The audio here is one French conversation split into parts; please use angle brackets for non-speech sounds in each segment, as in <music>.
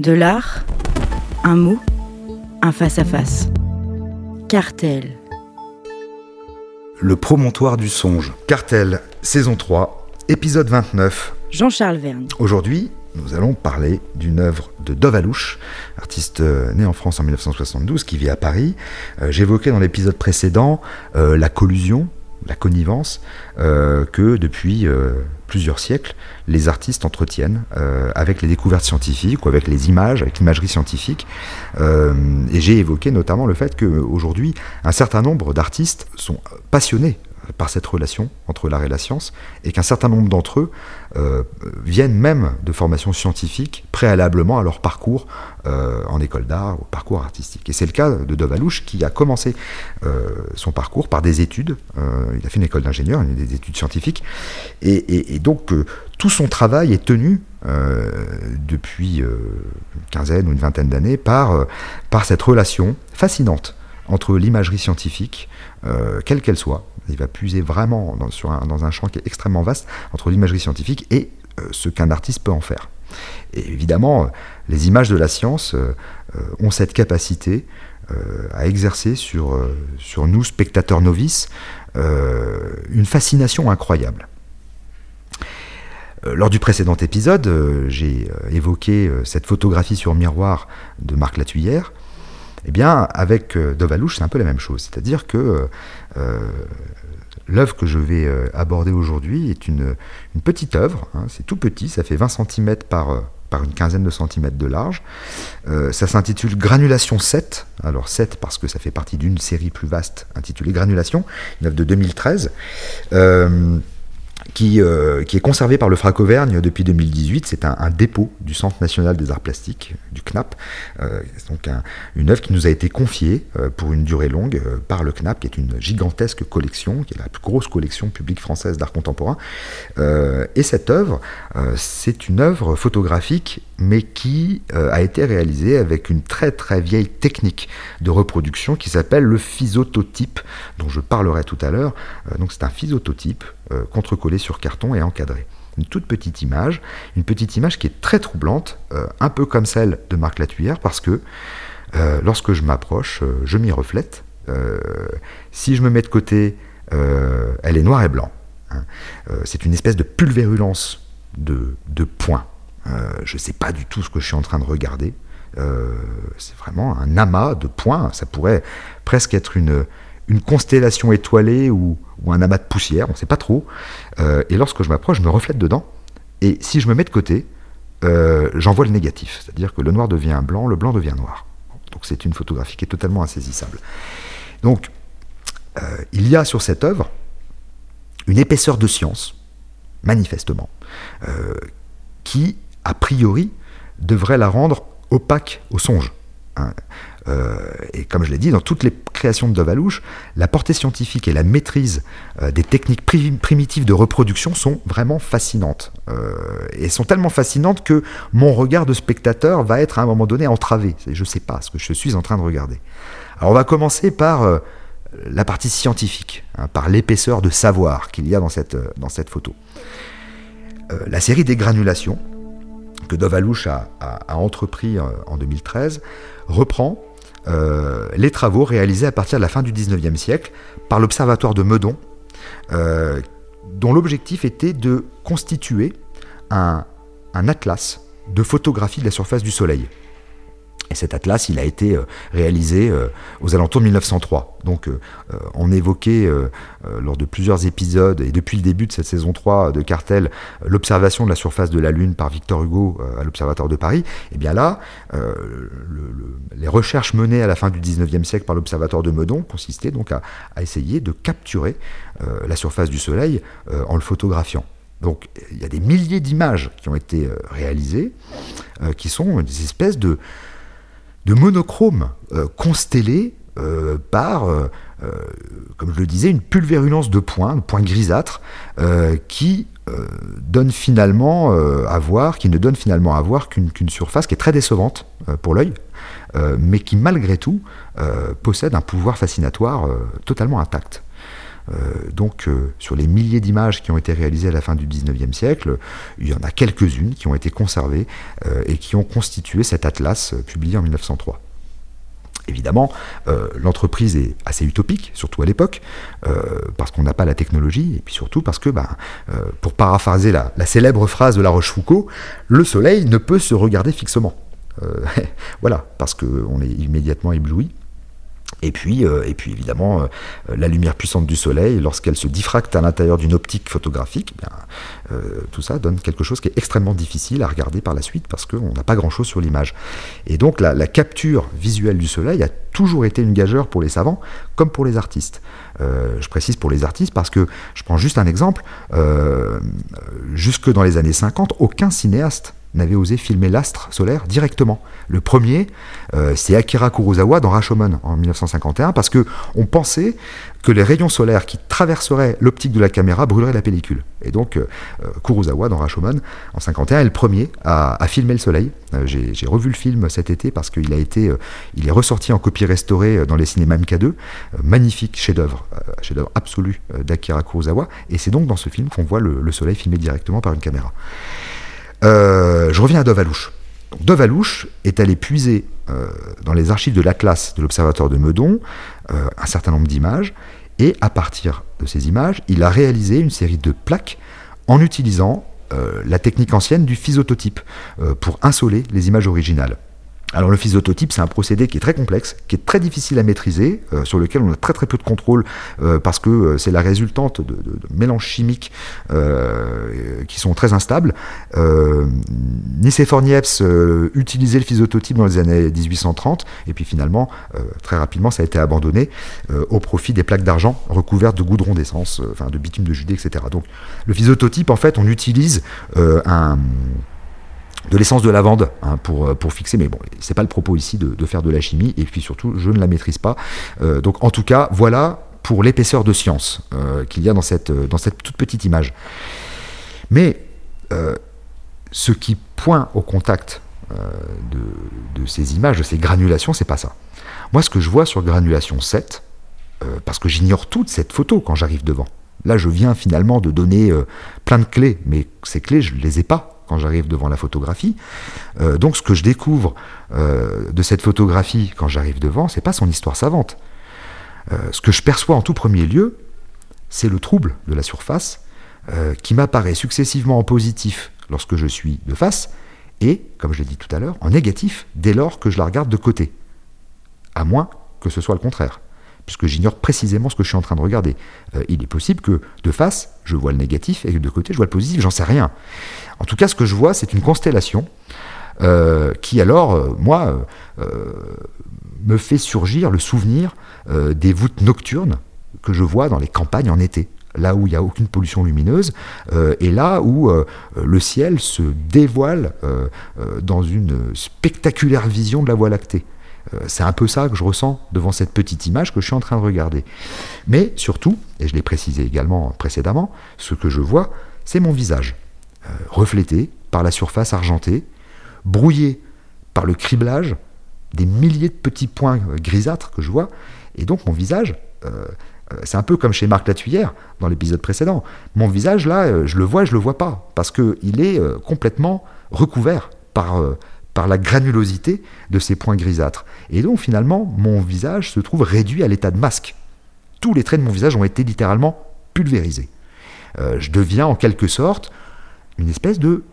De l'art, un mot, un face-à-face. Cartel. Le promontoire du songe. Cartel, saison 3, épisode 29. Jean-Charles Verne. Aujourd'hui, nous allons parler d'une œuvre de Dov Alouche, artiste euh, né en France en 1972, qui vit à Paris. Euh, J'évoquais dans l'épisode précédent euh, la collusion, la connivence, euh, que depuis euh, plusieurs siècles, les artistes entretiennent euh, avec les découvertes scientifiques ou avec les images, avec l'imagerie scientifique. Et j'ai évoqué notamment le fait qu'aujourd'hui, un certain nombre d'artistes sont passionnés par cette relation entre l'art et la science, et qu'un certain nombre d'entre eux euh, viennent même de formations scientifiques préalablement à leur parcours euh, en école d'art ou parcours artistique. Et c'est le cas de Dov Alouche qui a commencé euh, son parcours par des études. Il a fait une école d'ingénieur, des études scientifiques, et, donc tout son travail est tenu depuis une quinzaine ou une vingtaine d'années par, par cette relation fascinante entre l'imagerie scientifique, euh, quelle qu'elle soit, il va puiser vraiment dans, un, champ qui est extrêmement vaste entre l'imagerie scientifique et euh, ce qu'un artiste peut en faire. Et évidemment, euh, les images de la science ont cette capacité à exercer sur, sur nous, spectateurs novices, une fascination incroyable. Lors du précédent épisode, j'ai évoqué cette photographie sur miroir de Marc Latuyère. Eh bien, avec euh, Dov Alouche, c'est un peu la même chose. C'est-à-dire que euh, l'œuvre que je vais euh, aborder aujourd'hui est une, petite œuvre. hein, c'est tout petit, ça fait 20 cm par, euh, une quinzaine de centimètres de large. Euh, ça s'intitule Granulation 7. Alors 7 parce que ça fait partie d'une série plus vaste intitulée Granulation, une œuvre de 2013. Euh, qui, euh, qui est conservé par le FRAC Auvergne depuis 2018. C'est un, dépôt du Centre national des arts plastiques, du CNAP. Euh, c'est donc un- une œuvre qui nous a été confiée euh, pour une durée longue par le CNAP, qui est une gigantesque collection, qui est la plus grosse collection publique française d'art contemporain. Et cette œuvre, c'est une œuvre photographique, mais qui a été réalisée avec une très très vieille technique de reproduction qui s'appelle le physototype, dont je parlerai tout à l'heure. Donc c'est un physototype euh, contrecollé sur carton et encadré. Une toute petite image, une petite image qui est très troublante, euh, un peu comme celle de Marc Latuyère, parce que euh, lorsque je m'approche, euh, je m'y reflète. Si je me mets de côté, elle est noire et blanc. hein. C'est une espèce de pulvérulence de, de points. Je ne sais pas du tout ce que je suis en train de regarder. C'est vraiment un amas de points. Ça pourrait presque être une, une constellation étoilée ou, un amas de poussière, on ne sait pas trop. Euh, et lorsque je m'approche, je me reflète dedans. Et si je me mets de côté, euh, j'en vois le négatif. C'est-à-dire que le noir devient blanc, le blanc devient noir. Donc c'est une photographie qui est totalement insaisissable. Donc euh, il y a sur cette œuvre une épaisseur de science, manifestement, euh, qui, a priori, devrait la rendre opaque au songe. hein. Euh, et comme je l'ai dit, dans toutes les créations de Dovalouche, la portée scientifique et la maîtrise euh, des techniques pri- primitives de reproduction sont vraiment fascinantes. Euh, et sont tellement fascinantes que mon regard de spectateur va être à un moment donné entravé. Je ne sais pas ce que je suis en train de regarder. Alors on va commencer par la partie scientifique, hein, par l'épaisseur de savoir qu'il y a dans cette, dans cette photo. La série des granulations que Dov Alouche a, a- a entrepris en 2013 reprend euh, les travaux réalisés à partir de la fin du 19e siècle par l'Observatoire de Meudon, euh, dont l'objectif était de constituer un, un atlas de photographie de la surface du Soleil. Et cet atlas, il a été euh, réalisé euh, aux alentours de 1903. Donc, euh, on évoquait lors de plusieurs épisodes et depuis le début de cette saison 3 de Cartel l'observation de la surface de la Lune par Victor Hugo à l'Observatoire de Paris. Et bien là, le- le- les recherches menées à la fin du 19e siècle par l'Observatoire de Meudon consistaient donc à, à essayer de capturer la surface du Soleil en le photographiant. Donc, il y a des milliers d'images qui ont été réalisées, qui sont des espèces de de monochrome euh, constellé euh, par, euh, comme je le disais, une pulvérulence de points, de points grisâtres, qui donne finalement à voir, qui ne donne finalement à voir qu'une surface qui est très décevante pour l'œil, mais qui malgré tout possède un pouvoir fascinatoire totalement intact. Donc sur les milliers d'images qui ont été réalisées à la fin du 19e siècle, il y en a quelques-unes qui ont été conservées et qui ont constitué cet atlas publié en 1903. Évidemment, euh, l'entreprise est assez utopique, surtout à l'époque, euh, parce qu'on n'a pas la technologie, et puis surtout parce que, ben, euh, pour paraphraser la, célèbre phrase de La Rochefoucauld, le soleil ne peut se regarder fixement. <laughs> voilà, parce qu'on est immédiatement ébloui. Et puis, euh, et puis évidemment, euh, la lumière puissante du soleil, lorsqu'elle se diffracte à l'intérieur d'une optique photographique, eh euh, tout ça donne quelque chose qui est extrêmement difficile à regarder par la suite parce qu'on n'a pas grand-chose sur l'image. Et donc la, la, capture visuelle du soleil a toujours été une gageure pour les savants comme pour les artistes. je précise pour les artistes parce que, je prends juste un exemple, jusque dans les années 50, aucun cinéaste n'avait osé filmer l'astre solaire directement. Le premier, euh, c'est Akira Kurosawa dans Rashomon en 1951, parce que on pensait que les rayons solaires qui traverseraient l'optique de la caméra brûleraient la pellicule. Et donc euh, euh, Kurosawa dans Rashomon en 51 est le premier à, filmer le soleil. J'ai revu le film cet été parce qu'il a été, est ressorti en copie restaurée dans les cinémas MK2. magnifique chef-d'œuvre, chef-d'œuvre absolu d'Akira Kurosawa. Et c'est donc dans ce film qu'on voit le soleil filmé directement par une caméra. Euh, je reviens à Dovalouche. Dovalouche est allé puiser euh, dans les archives de l'Atlas de l'Observatoire de Meudon euh, un certain nombre d'images, et à partir de ces images, il a réalisé une série de plaques en utilisant la technique ancienne du physototype pour insoler les images originales. Alors le physototype, c'est un procédé qui est très complexe, qui est très difficile à maîtriser, euh, sur lequel on a très très peu de contrôle euh, parce que euh, c'est la résultante de, mélanges chimiques qui sont très instables. Nicéphore Niepce utilisait le physototype dans les années 1830 et puis finalement, très rapidement, ça a été abandonné au profit des plaques d'argent recouvertes de goudron d'essence, enfin de bitume de Judée, etc. Donc le physototype, en fait, on utilise un de l'essence de lavande hein, pour, euh, pour fixer, mais bon, c'est pas le propos ici de, faire de la chimie, et puis surtout, je ne la maîtrise pas. Euh, donc en tout cas, voilà pour l'épaisseur de science euh, qu'il y a dans cette, toute petite image. Mais ce qui pointe au contact de, de, ces images, de ces granulations, c'est pas ça. Moi, ce que je vois sur granulation 7, parce que j'ignore toute cette photo quand j'arrive devant. Là, je viens finalement de donner plein de clés, mais ces clés, je ne les ai pas quand j'arrive devant la photographie. Euh, donc ce que je découvre euh, de cette photographie quand j'arrive devant, c'est pas son histoire savante. Euh, ce que je perçois en tout premier lieu, c'est le trouble de la surface qui m'apparaît successivement en positif lorsque je suis de face et, comme je l'ai dit tout à l'heure, en négatif dès lors que je la regarde de côté. À moins que ce soit le contraire puisque j'ignore précisément ce que je suis en train de regarder. Euh, il est possible que de face, je vois le négatif et de côté, je vois le positif, j'en sais rien. En tout cas, ce que je vois, c'est une constellation euh, qui, alors, euh, moi, me fait surgir le souvenir des voûtes nocturnes que je vois dans les campagnes en été là où il n'y a aucune pollution lumineuse, et là où le ciel se dévoile dans une spectaculaire vision de la Voie lactée. Euh, c'est un peu ça que je ressens devant cette petite image que je suis en train de regarder. Mais surtout, et je l'ai précisé également précédemment, ce que je vois, c'est mon visage, euh, reflété par la surface argentée, brouillé par le criblage des milliers de petits points euh, grisâtres que je vois, et donc mon visage, c'est un peu comme chez Marc Latuyère dans l'épisode précédent. Mon visage là, je le vois, je le vois pas, parce qu'il est complètement recouvert par par la granulosité de ces points grisâtres. Et donc finalement, mon visage se trouve réduit à l'état de masque. Tous les traits de mon visage ont été littéralement pulvérisés. Euh, je deviens en quelque sorte une espèce de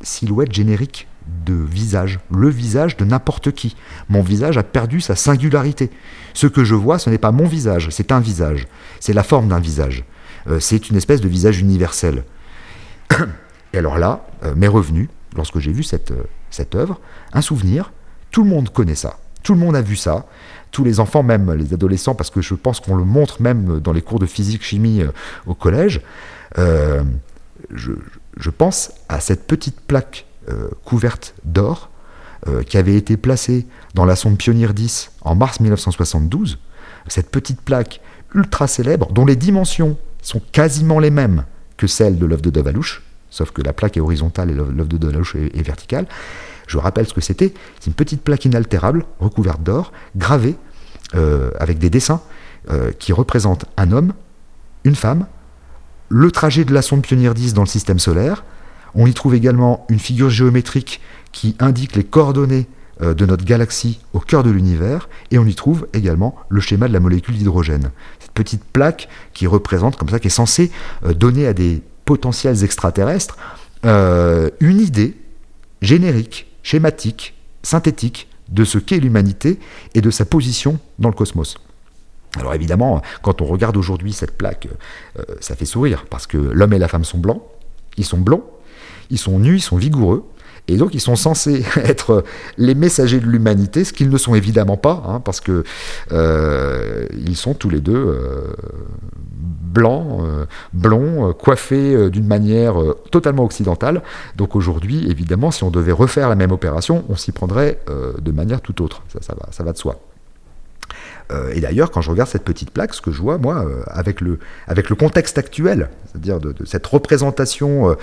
silhouette générique de visage, le visage de n'importe qui. Mon visage a perdu sa singularité. Ce que je vois, ce n'est pas mon visage, c'est un visage. C'est la forme d'un visage. Euh, c'est une espèce de visage universel. <coughs> Et alors là, euh, m'est revenu, lorsque j'ai vu cette, cette œuvre, un souvenir. Tout le monde connaît ça. Tout le monde a vu ça. Tous les enfants, même les adolescents, parce que je pense qu'on le montre même dans les cours de physique, chimie euh, au collège. Euh, je, pense à cette petite plaque euh, couverte d'or qui avait été placée dans la sonde Pioneer 10 en mars 1972. Cette petite plaque ultra célèbre, dont les dimensions sont quasiment les mêmes que celles de l'œuvre de Davalouche, sauf que la plaque est horizontale et l'œuvre de Davalouche est verticale. Je rappelle ce que c'était. C'est une petite plaque inaltérable, recouverte d'or, gravée, euh, avec des dessins euh, qui représentent un homme une femme, le trajet de la sonde Pioneer 10 dans le système solaire. On y trouve également une figure géométrique qui indique les coordonnées euh, de notre galaxie au cœur de l'univers, et on y trouve également le schéma de la molécule d'hydrogène. Cette petite plaque qui représente comme ça, qui est censée donner à des potentiels extraterrestres euh, une idée générique, schématique, synthétique de ce qu'est l'humanité et de sa position dans le cosmos. Alors évidemment, quand on regarde aujourd'hui cette plaque, ça fait sourire, parce que l'homme et la femme sont blancs, ils sont blonds, ils sont nus, ils sont vigoureux, et donc ils sont censés <laughs> être les messagers de l'humanité, ce qu'ils ne sont évidemment pas, hein, parce que euh, ils sont tous les deux euh, blancs, euh, blonds, coiffés d'une manière totalement occidentale. Donc aujourd'hui, évidemment, si on devait refaire la même opération, on s'y prendrait de manière tout autre. Ça, va, de soi. et d'ailleurs, quand je regarde cette petite plaque, ce que je vois, moi, avec, le, contexte actuel, c'est-à-dire de, cette représentation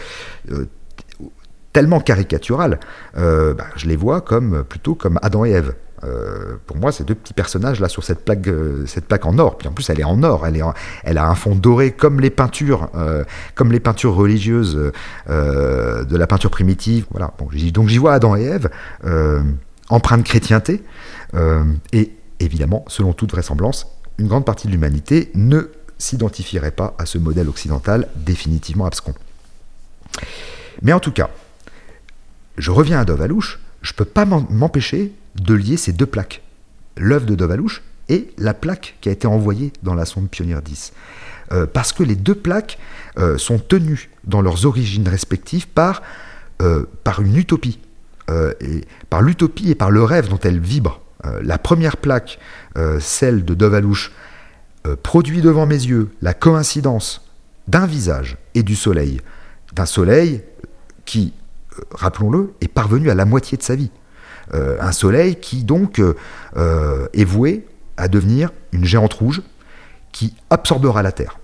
tellement caricatural, euh, bah, je les vois comme plutôt comme Adam et Ève. Euh, pour moi, ces deux petits personnages là sur cette plaque, euh, cette plaque en or. Puis en plus, elle est en or. Elle, est elle a un fond doré comme les peintures, comme les peintures religieuses de la peinture primitive. Voilà. Donc j'y vois Adam et Ève, empreinte chrétienté. et évidemment, selon toute vraisemblance, une grande partie de l'humanité ne s'identifierait pas à ce modèle occidental définitivement abscon. Mais en tout cas, je reviens à Dovalouche, je ne peux pas m'empêcher de lier ces deux plaques, l'œuvre de Dovalouche et la plaque qui a été envoyée dans la sonde Pioneer 10. Euh, parce que les deux plaques euh, sont tenues dans leurs origines respectives par, euh, une utopie, et par l'utopie et par le rêve dont elles vibrent. la première plaque, celle de Dovalouche, produit devant mes yeux la coïncidence d'un visage et du soleil, d'un soleil qui rappelons-le, est parvenu à la moitié de sa vie. Euh, un soleil qui donc euh, est voué à devenir une géante rouge qui absorbera la Terre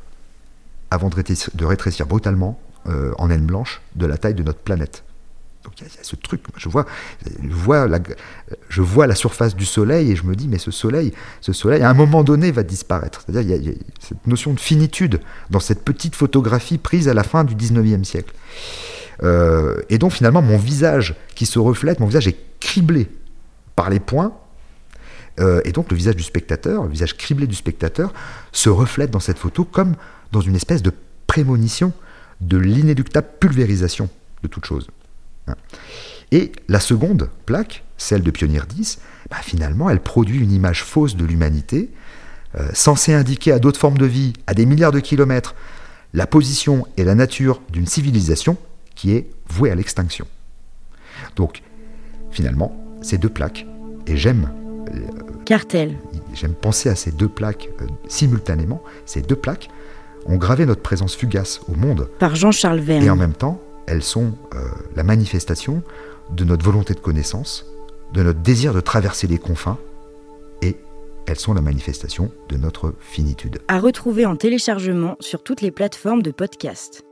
avant de rétrécir, brutalement euh, en naine blanche de la taille de notre planète. Donc il y, a ce truc, je vois, je vois la surface du soleil et je me dis, mais ce soleil, ce soleil, à un moment donné, va disparaître. C'est-à-dire, il, y a cette notion de finitude dans cette petite photographie prise à la fin du 19e siècle. Euh, et donc finalement, mon visage qui se reflète, mon visage est criblé par les points. Euh, et donc le visage du spectateur, le visage criblé du spectateur, se reflète dans cette photo comme dans une espèce de prémonition de l'inéluctable pulvérisation de toute chose. Hein. Et la seconde plaque, celle de Pionnier 10, bah, finalement, elle produit une image fausse de l'humanité, euh, censée indiquer à d'autres formes de vie, à des milliards de kilomètres, la position et la nature d'une civilisation qui est voué à l'extinction. Donc, finalement, ces deux plaques, et j'aime... Euh, Cartel. J'aime penser à ces deux plaques euh, simultanément. Ces deux plaques ont gravé notre présence fugace au monde. Par Jean-Charles Verne. Et en même temps, elles sont euh, la manifestation de notre volonté de connaissance, de notre désir de traverser les confins, et elles sont la manifestation de notre finitude. À retrouver en téléchargement sur toutes les plateformes de podcast.